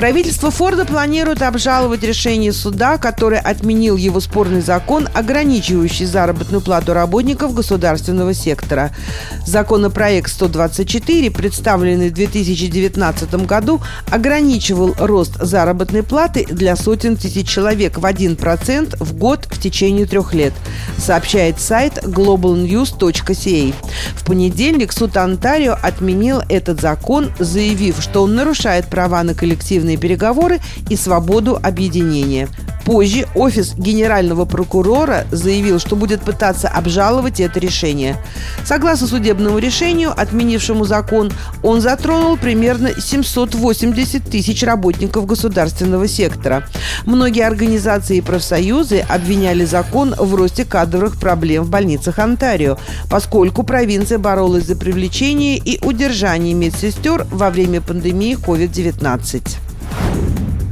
Правительство Форда планирует обжаловать решение суда, который отменил его спорный закон, ограничивающий заработную плату работников государственного сектора. Законопроект 124, представленный в 2019 году, ограничивал рост заработной платы для сотен тысяч человек в 1% в год в течение трех лет, сообщает сайт globalnews.ca. В понедельник суд Онтарио отменил этот закон, заявив, что он нарушает права на коллективные мирные переговоры и свободу объединения. Позже офис генерального прокурора заявил, что будет пытаться обжаловать это решение. Согласно судебному решению, отменившему закон, он затронул примерно 780 тысяч работников государственного сектора. Многие организации и профсоюзы обвиняли закон в росте кадровых проблем в больницах Онтарио, поскольку провинция боролась за привлечение и удержание медсестер во время пандемии COVID-19.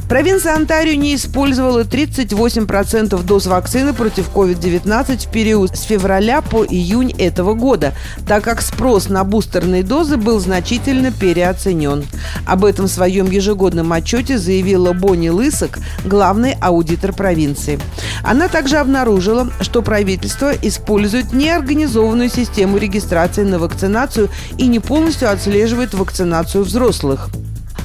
Провинция Онтарио не использовала 38% доз вакцины против COVID-19 в период с февраля по июнь этого года, так как спрос на бустерные дозы был значительно переоценен. Об этом в своем ежегодном отчете заявила Бонни Лысок, главный аудитор провинции. Она также обнаружила, что правительство использует неорганизованную систему регистрации на вакцинацию и не полностью отслеживает вакцинацию взрослых.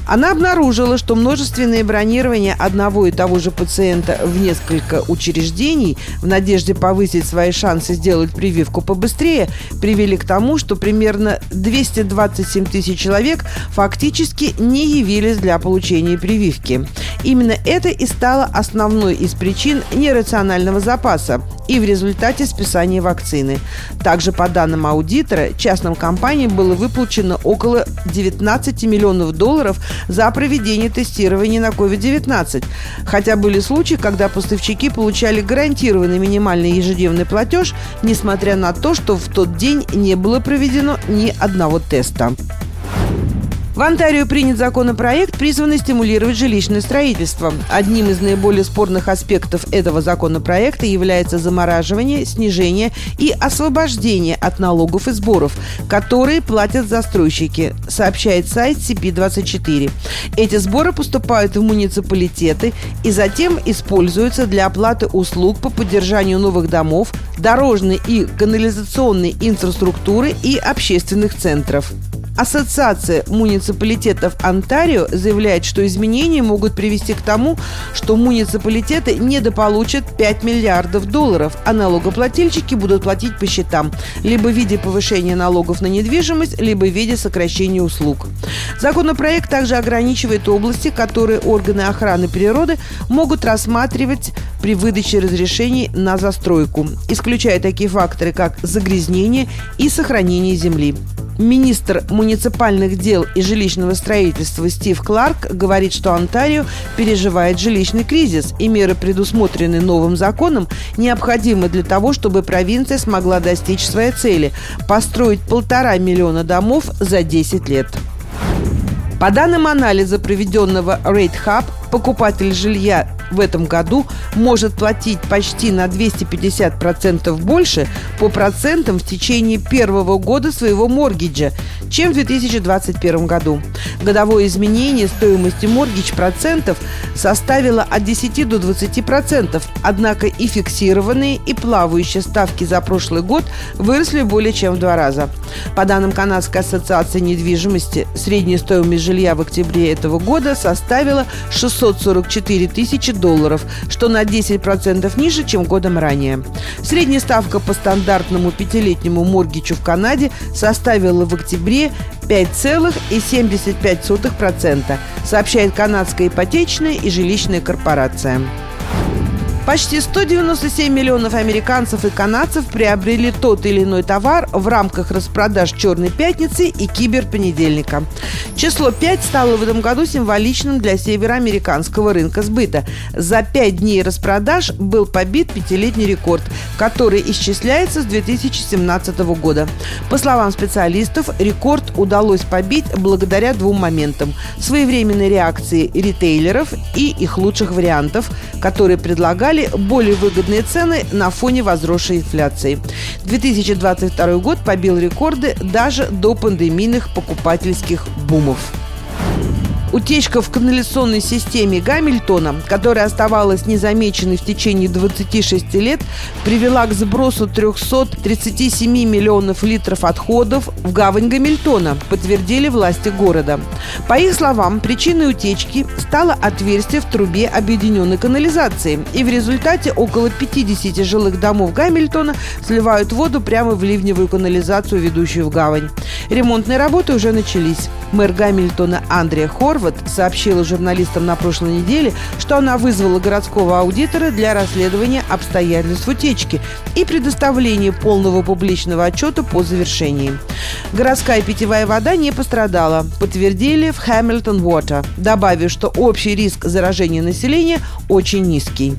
Она обнаружила, что множественные бронирования одного и того же пациента в несколько учреждений в надежде повысить свои шансы сделать прививку побыстрее привели к тому, что примерно 227 тысяч человек фактически не явились для получения прививки. Именно это и стало основной из причин нерационального запаса и в результате списания вакцины. Также, по данным аудитора, частным компаниям было выплачено около 19 миллионов долларов за проведение тестирования на COVID-19. Хотя были случаи, когда поставщики получали гарантированный минимальный ежедневный платеж, несмотря на то, что в тот день не было проведено ни одного теста. В Онтарио принят законопроект, призванный стимулировать жилищное строительство. Одним из наиболее спорных аспектов этого законопроекта является замораживание, снижение и освобождение от налогов и сборов, которые платят застройщики, сообщает сайт CP24. Эти сборы поступают в муниципалитеты и затем используются для оплаты услуг по поддержанию новых домов, дорожной и канализационной инфраструктуры и общественных центров. Ассоциация муниципалитетов Онтарио заявляет, что изменения могут привести к тому, что муниципалитеты недополучат 5 миллиардов долларов, а налогоплательщики будут платить по счетам, либо в виде повышения налогов на недвижимость, либо в виде сокращения услуг. Законопроект также ограничивает области, которые органы охраны природы могут рассматривать при выдаче разрешений на застройку, исключая такие факторы, как загрязнение и сохранение земли. Министр муниципальных дел и жилищного строительства Стив Кларк говорит, что Онтарио переживает жилищный кризис, и меры, предусмотренные новым законом, необходимы для того, чтобы провинция смогла достичь своей цели – построить полтора миллиона домов за 10 лет. По данным анализа, проведенного Rate Hub, покупатель жилья в этом году может платить почти на 250% больше по процентам в течение первого года своего моргиджа, чем в 2021 году. Годовое изменение стоимости моргидж процентов составило от 10 до 20%, однако и фиксированные, и плавающие ставки за прошлый год выросли более чем в два раза. По данным Канадской ассоциации недвижимости, средняя стоимость жилья в октябре этого года составила 644 тысячи долларов, что на 10% ниже, чем годом ранее. Средняя ставка по стандартному пятилетнему моргичу в Канаде составила в октябре 5,75%, сообщает канадская ипотечная и жилищная корпорация. Почти 197 миллионов американцев и канадцев приобрели тот или иной товар в рамках распродаж «Черной пятницы» и «Киберпонедельника». Число 5 стало в этом году символичным для североамериканского рынка сбыта. За 5 дней распродаж был побит пятилетний рекорд, который исчисляется с 2017 года. По словам специалистов, рекорд удалось побить благодаря двум моментам – своевременной реакции ритейлеров и их лучших вариантов, которые предлагали давали более выгодные цены на фоне возросшей инфляции. 2022 год побил рекорды даже до пандемийных покупательских бумов. Утечка в канализационной системе Гамильтона, которая оставалась незамеченной в течение 26 лет, привела к сбросу 337 миллионов литров отходов в гавань Гамильтона, подтвердили власти города. По их словам, причиной утечки стало отверстие в трубе объединенной канализации, и в результате около 50 жилых домов Гамильтона сливают воду прямо в ливневую канализацию, ведущую в гавань. Ремонтные работы уже начались. Мэр Гамильтона Андрея Хорват сообщила журналистам на прошлой неделе, что она вызвала городского аудитора для расследования обстоятельств утечки и предоставления полного публичного отчета по завершении. Городская питьевая вода не пострадала, подтвердили в Hamilton Water, добавив, что общий риск заражения населения очень низкий.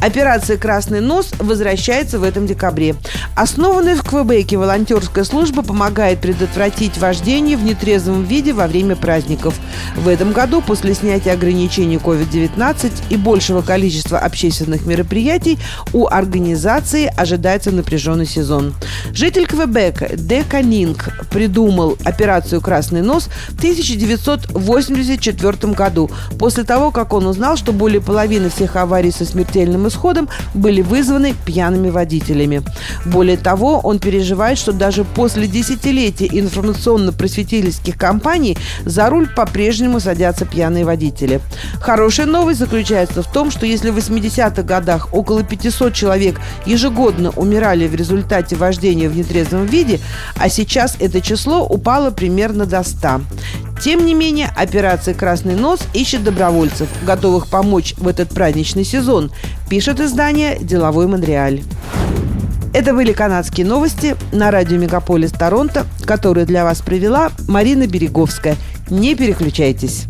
Операция «Красный нос» возвращается в этом декабре. Основанная в Квебеке волонтерская служба помогает предотвратить вождение в нетрезвом виде во время праздников. В этом году, после снятия ограничений COVID-19 и большего количества общественных мероприятий, у организации ожидается напряженный сезон. Житель Квебека Де Канинг придумал операцию «Красный нос» в 1984 году, после того, как он узнал, что более половины всех аварий со смертельным исходом были вызваны пьяными водителями. Более того, он переживает, что даже после десятилетия информационно-просветительских кампаний за руль по-прежнему садятся пьяные водители. Хорошая новость заключается в том, что если в 80-х годах около 500 человек ежегодно умирали в результате вождения в нетрезвом виде, а сейчас это число упало примерно до 100. Тем не менее, операция «Красный нос» ищет добровольцев, готовых помочь в этот праздничный сезон, пишет издание «Деловой Монреаль». Это были канадские новости на радио «Мегаполис Торонто», которые для вас провела Марина Береговская. Не переключайтесь.